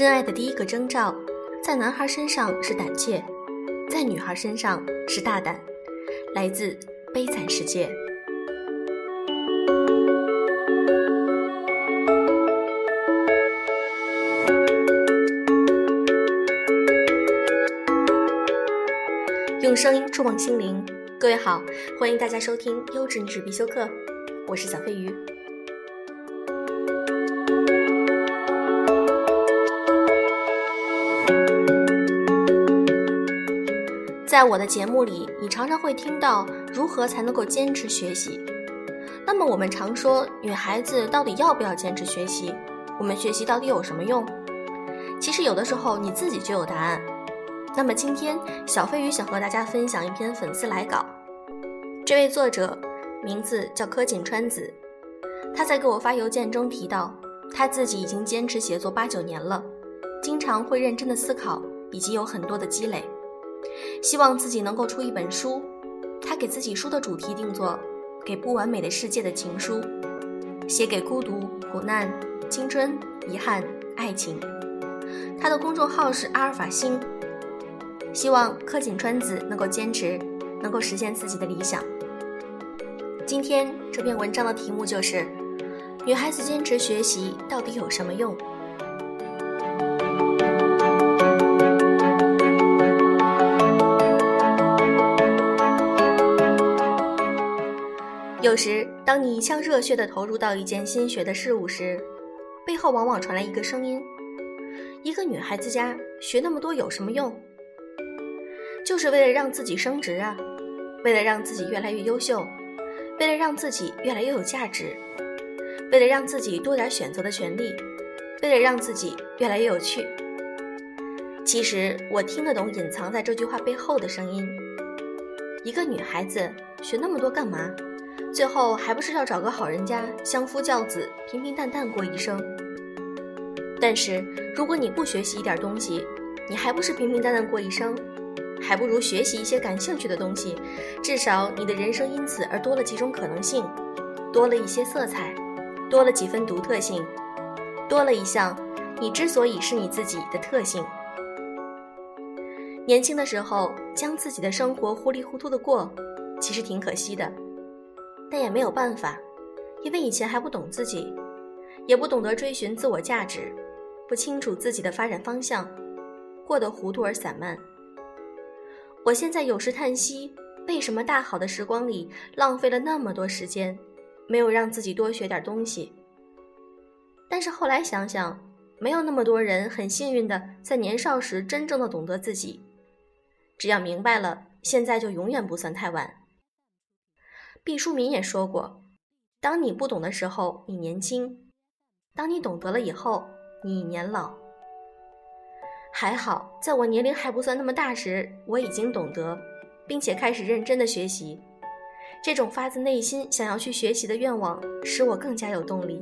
真爱的第一个征兆，在男孩身上是胆怯，在女孩身上是大胆。来自《悲惨世界》。用声音触碰心灵，各位好，欢迎大家收听优质女史必修课，我是小飞鱼。在我的节目里，你常常会听到如何才能够坚持学习。那么我们常说，女孩子到底要不要坚持学习？我们学习到底有什么用？其实有的时候你自己就有答案。那么今天小飞鱼想和大家分享一篇粉丝来稿，这位作者名字叫柯锦川子，他在给我发邮件中提到，他自己已经坚持写作八九年了，经常会认真的思考，以及有很多的积累。希望自己能够出一本书，他给自己书的主题定做《给不完美的世界的情书》，写给孤独、苦难、青春、遗憾、爱情。他的公众号是阿尔法星。希望柯景川子能够坚持，能够实现自己的理想。今天这篇文章的题目就是《女孩子坚持学习到底有什么用》。有时，当你一腔热血地投入到一件新学的事物时，背后往往传来一个声音：一个女孩子家学那么多有什么用？就是为了让自己升职啊，为了让自己越来越优秀，为了让自己越来越有价值，为了让自己多点选择的权利，为了让自己越来越有趣。其实，我听得懂隐藏在这句话背后的声音：一个女孩子学那么多干嘛？最后还不是要找个好人家，相夫教子，平平淡淡过一生。但是如果你不学习一点东西，你还不是平平淡淡过一生？还不如学习一些感兴趣的东西，至少你的人生因此而多了几种可能性，多了一些色彩，多了几分独特性，多了一项你之所以是你自己的特性。年轻的时候将自己的生活糊里糊涂的过，其实挺可惜的。但也没有办法，因为以前还不懂自己，也不懂得追寻自我价值，不清楚自己的发展方向，过得糊涂而散漫。我现在有时叹息，为什么大好的时光里浪费了那么多时间，没有让自己多学点东西？但是后来想想，没有那么多人很幸运的在年少时真正的懂得自己。只要明白了，现在就永远不算太晚。毕淑敏也说过：“当你不懂的时候，你年轻；当你懂得了以后，你年老。”还好，在我年龄还不算那么大时，我已经懂得，并且开始认真的学习。这种发自内心想要去学习的愿望，使我更加有动力。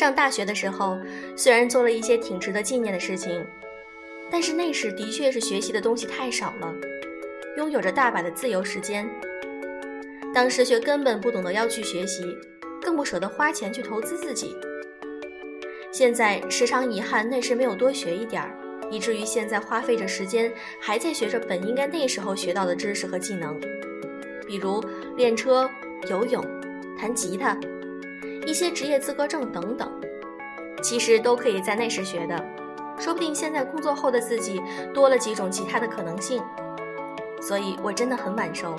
上大学的时候，虽然做了一些挺值得纪念的事情，但是那时的确是学习的东西太少了，拥有着大把的自由时间。当时却根本不懂得要去学习，更不舍得花钱去投资自己。现在时常遗憾那时没有多学一点儿，以至于现在花费着时间还在学着本应该那时候学到的知识和技能，比如练车、游泳、弹吉他。一些职业资格证等等，其实都可以在那时学的，说不定现在工作后的自己多了几种其他的可能性。所以我真的很晚熟，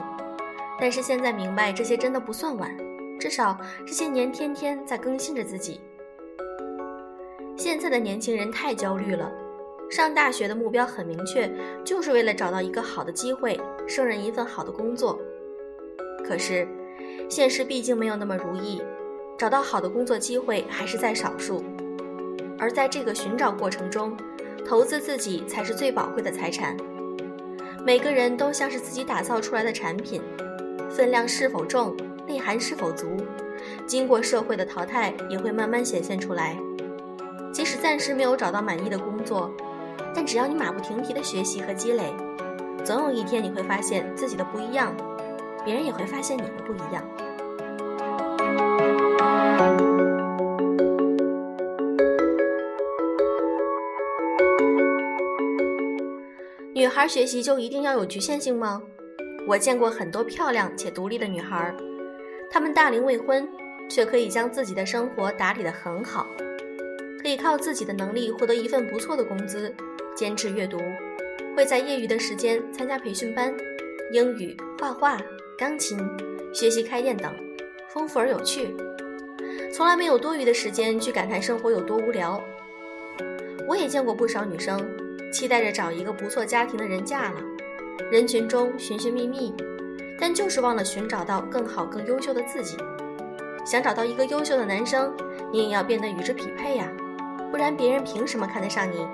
但是现在明白这些真的不算晚，至少这些年天天在更新着自己。现在的年轻人太焦虑了，上大学的目标很明确，就是为了找到一个好的机会，胜任一份好的工作。可是，现实毕竟没有那么如意。找到好的工作机会还是在少数，而在这个寻找过程中，投资自己才是最宝贵的财产。每个人都像是自己打造出来的产品，分量是否重，内涵是否足，经过社会的淘汰，也会慢慢显现出来。即使暂时没有找到满意的工作，但只要你马不停蹄的学习和积累，总有一天你会发现自己的不一样，别人也会发现你的不一样。孩学习就一定要有局限性吗？我见过很多漂亮且独立的女孩，她们大龄未婚，却可以将自己的生活打理得很好，可以靠自己的能力获得一份不错的工资，坚持阅读，会在业余的时间参加培训班，英语、画画、钢琴、学习开店等，丰富而有趣，从来没有多余的时间去感叹生活有多无聊。我也见过不少女生。期待着找一个不错家庭的人嫁了，人群中寻寻觅觅，但就是忘了寻找到更好、更优秀的自己。想找到一个优秀的男生，你也要变得与之匹配呀，不然别人凭什么看得上你？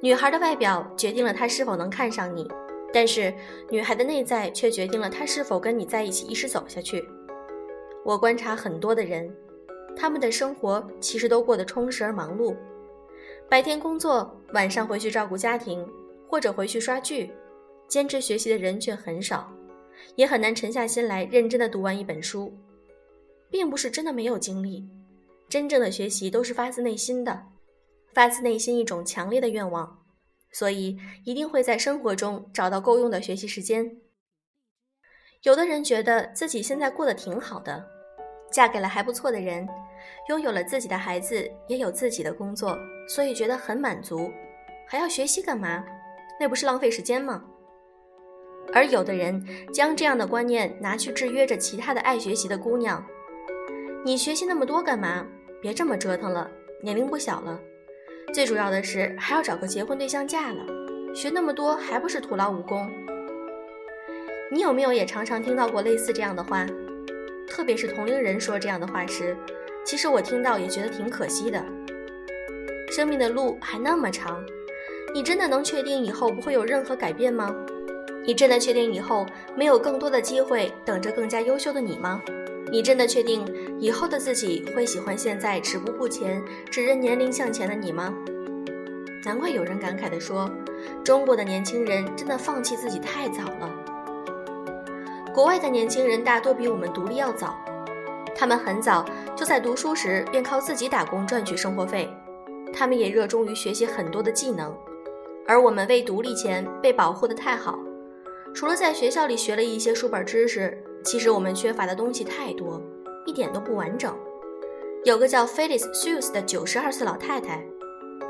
女孩的外表决定了她是否能看上你，但是女孩的内在却决定了她是否跟你在一起一直走下去。我观察很多的人，他们的生活其实都过得充实而忙碌，白天工作，晚上回去照顾家庭，或者回去刷剧，坚持学习的人却很少，也很难沉下心来认真的读完一本书，并不是真的没有精力，真正的学习都是发自内心的，发自内心一种强烈的愿望，所以一定会在生活中找到够用的学习时间。有的人觉得自己现在过得挺好的，嫁给了还不错的人，拥有了自己的孩子，也有自己的工作，所以觉得很满足。还要学习干嘛？那不是浪费时间吗？而有的人将这样的观念拿去制约着其他的爱学习的姑娘：“你学习那么多干嘛？别这么折腾了，年龄不小了。最主要的是还要找个结婚对象嫁了，学那么多还不是徒劳无功？”你有没有也常常听到过类似这样的话？特别是同龄人说这样的话时，其实我听到也觉得挺可惜的。生命的路还那么长，你真的能确定以后不会有任何改变吗？你真的确定以后没有更多的机会等着更加优秀的你吗？你真的确定以后的自己会喜欢现在止步不前、只认年龄向前的你吗？难怪有人感慨地说：“中国的年轻人真的放弃自己太早了。”国外的年轻人大多比我们独立要早，他们很早就在读书时便靠自己打工赚取生活费，他们也热衷于学习很多的技能，而我们未独立前被保护的太好，除了在学校里学了一些书本知识，其实我们缺乏的东西太多，一点都不完整。有个叫 Phyllis Hughes 的九十二岁老太太，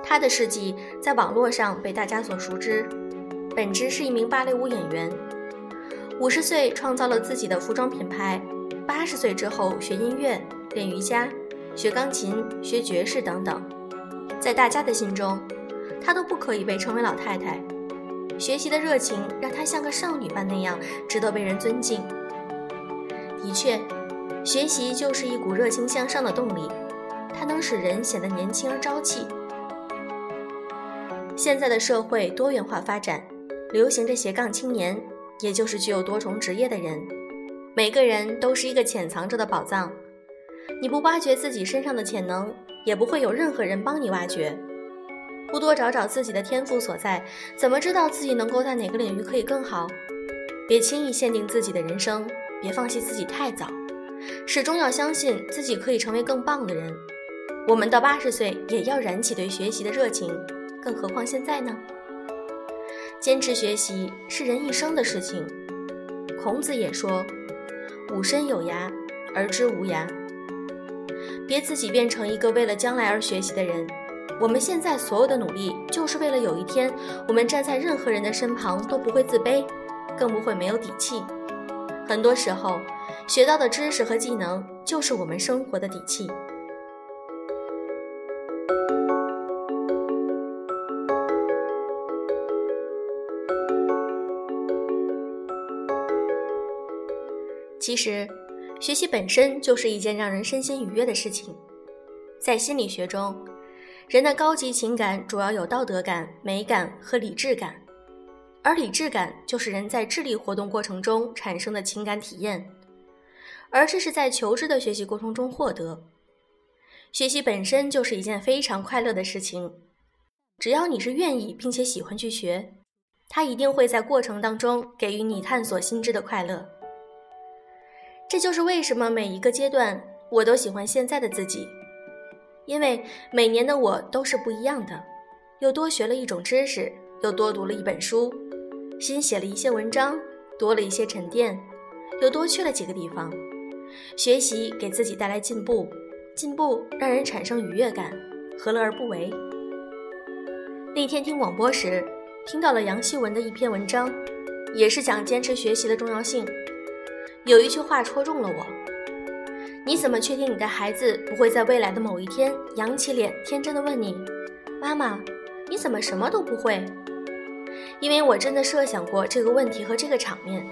她的事迹在网络上被大家所熟知，本职是一名芭蕾舞演员。五十岁创造了自己的服装品牌，八十岁之后学音乐、练瑜伽、学钢琴、学爵士等等，在大家的心中，她都不可以被称为老太太。学习的热情让她像个少女般那样值得被人尊敬。的确，学习就是一股热情向上的动力，它能使人显得年轻而朝气。现在的社会多元化发展，流行着斜杠青年。也就是具有多重职业的人，每个人都是一个潜藏着的宝藏。你不挖掘自己身上的潜能，也不会有任何人帮你挖掘。不多找找自己的天赋所在，怎么知道自己能够在哪个领域可以更好？别轻易限定自己的人生，别放弃自己太早，始终要相信自己可以成为更棒的人。我们到八十岁也要燃起对学习的热情，更何况现在呢？坚持学习是人一生的事情。孔子也说：“吾身有涯，而知无涯。”别自己变成一个为了将来而学习的人。我们现在所有的努力，就是为了有一天，我们站在任何人的身旁都不会自卑，更不会没有底气。很多时候，学到的知识和技能，就是我们生活的底气。其实，学习本身就是一件让人身心愉悦的事情。在心理学中，人的高级情感主要有道德感、美感和理智感，而理智感就是人在智力活动过程中产生的情感体验，而这是在求知的学习过程中获得。学习本身就是一件非常快乐的事情，只要你是愿意并且喜欢去学，它一定会在过程当中给予你探索新知的快乐。这就是为什么每一个阶段我都喜欢现在的自己，因为每年的我都是不一样的，又多学了一种知识，又多读了一本书，新写了一些文章，多了一些沉淀，又多去了几个地方，学习给自己带来进步。进步让人产生愉悦感，何乐而不为？那天听广播时，听到了杨希文的一篇文章，也是讲坚持学习的重要性。有一句话戳中了我：你怎么确定你的孩子不会在未来的某一天扬起脸，天真的问你，妈妈，你怎么什么都不会？因为我真的设想过这个问题和这个场面，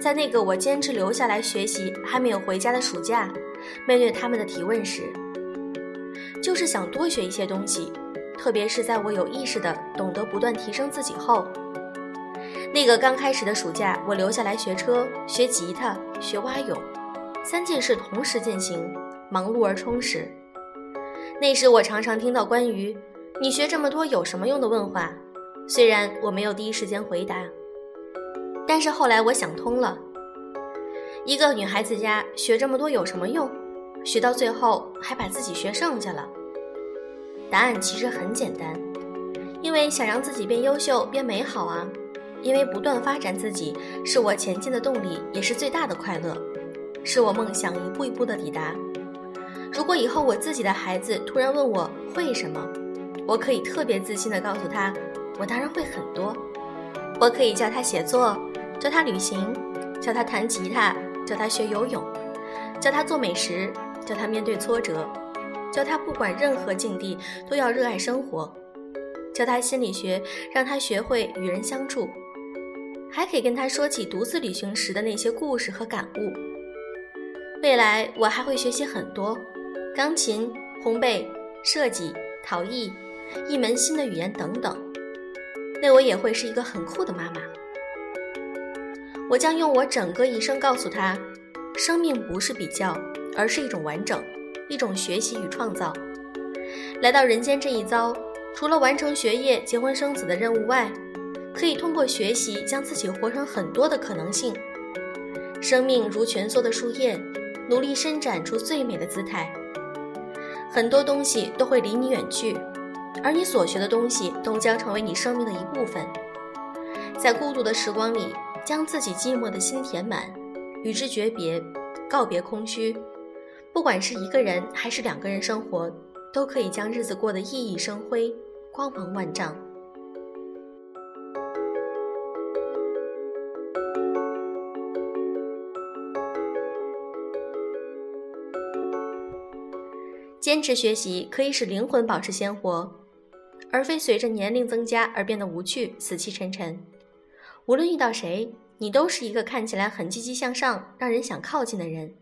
在那个我坚持留下来学习还没有回家的暑假。面对他们的提问时，就是想多学一些东西，特别是在我有意识的懂得不断提升自己后。那个刚开始的暑假，我留下来学车、学吉他、学蛙泳，三件事同时进行，忙碌而充实。那时我常常听到关于“你学这么多有什么用”的问话，虽然我没有第一时间回答，但是后来我想通了。一个女孩子家学这么多有什么用？学到最后还把自己学剩下了。答案其实很简单，因为想让自己变优秀、变美好啊！因为不断发展自己是我前进的动力，也是最大的快乐，是我梦想一步一步的抵达。如果以后我自己的孩子突然问我会什么，我可以特别自信的告诉他，我当然会很多。我可以教他写作，教他旅行，教他弹吉他。教他学游泳，教他做美食，教他面对挫折，教他不管任何境地都要热爱生活，教他心理学，让他学会与人相处，还可以跟他说起独自旅行时的那些故事和感悟。未来我还会学习很多，钢琴、烘焙、设计、陶艺，一门新的语言等等。那我也会是一个很酷的妈妈。我将用我整个一生告诉他：生命不是比较，而是一种完整，一种学习与创造。来到人间这一遭，除了完成学业、结婚生子的任务外，可以通过学习将自己活成很多的可能性。生命如蜷缩的树叶，努力伸展出最美的姿态。很多东西都会离你远去，而你所学的东西都将成为你生命的一部分。在孤独的时光里。将自己寂寞的心填满，与之诀别，告别空虚。不管是一个人还是两个人生活，都可以将日子过得熠熠生辉，光芒万丈。坚持学习可以使灵魂保持鲜活，而非随着年龄增加而变得无趣、死气沉沉。无论遇到谁，你都是一个看起来很积极向上、让人想靠近的人。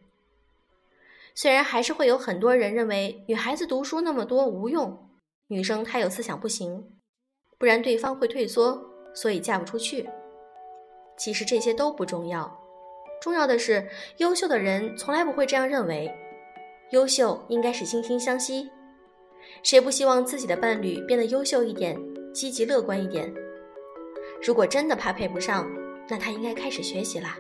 虽然还是会有很多人认为女孩子读书那么多无用，女生太有思想不行，不然对方会退缩，所以嫁不出去。其实这些都不重要，重要的是优秀的人从来不会这样认为。优秀应该是惺惺相惜，谁不希望自己的伴侣变得优秀一点、积极乐观一点？如果真的怕配不上，那他应该开始学习啦。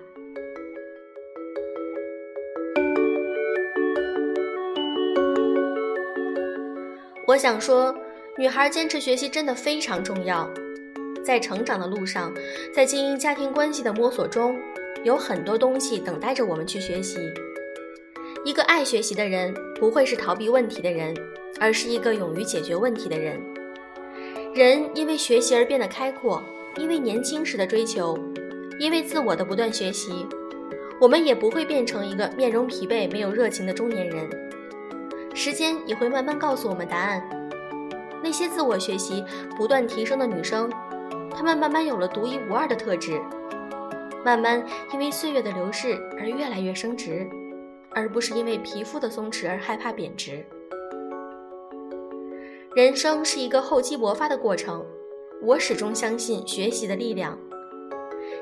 我想说，女孩坚持学习真的非常重要。在成长的路上，在经营家庭关系的摸索中，有很多东西等待着我们去学习。一个爱学习的人，不会是逃避问题的人，而是一个勇于解决问题的人。人因为学习而变得开阔。因为年轻时的追求，因为自我的不断学习，我们也不会变成一个面容疲惫、没有热情的中年人。时间也会慢慢告诉我们答案。那些自我学习、不断提升的女生，她们慢慢有了独一无二的特质，慢慢因为岁月的流逝而越来越升值，而不是因为皮肤的松弛而害怕贬值。人生是一个厚积薄发的过程。我始终相信学习的力量，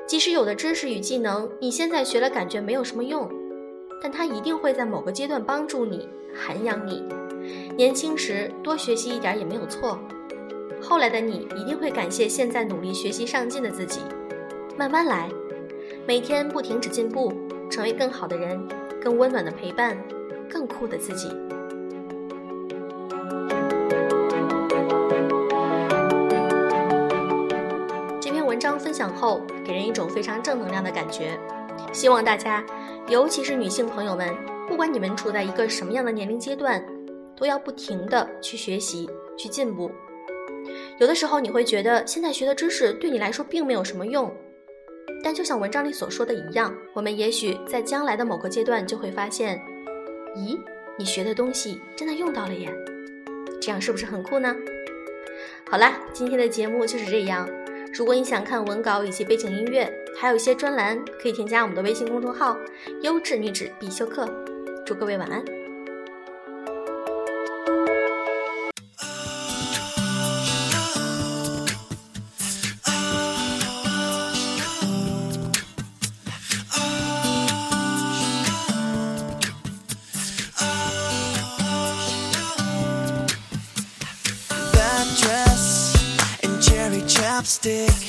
即使有的知识与技能你现在学了感觉没有什么用，但它一定会在某个阶段帮助你、涵养你，年轻时多学习一点也没有错。后来的你一定会感谢现在努力学习上进的自己。慢慢来，每天不停止进步，成为更好的人，更温暖的陪伴，更酷的自己。这篇文章分享后，给人一种非常正能量的感觉。希望大家，尤其是女性朋友们，不管你们处在一个什么样的年龄阶段，都要不停的去学习、去进步。有的时候你会觉得现在学的知识对你来说并没有什么用，但就像文章里所说的一样，我们也许在将来的某个阶段就会发现，咦，你学的东西真的用到了耶！这样是不是很酷呢？好啦，今天的节目就是这样。如果你想看文稿以及背景音乐，还有一些专栏，可以添加我们的微信公众号“优质女子必修课”。祝各位晚安。stick.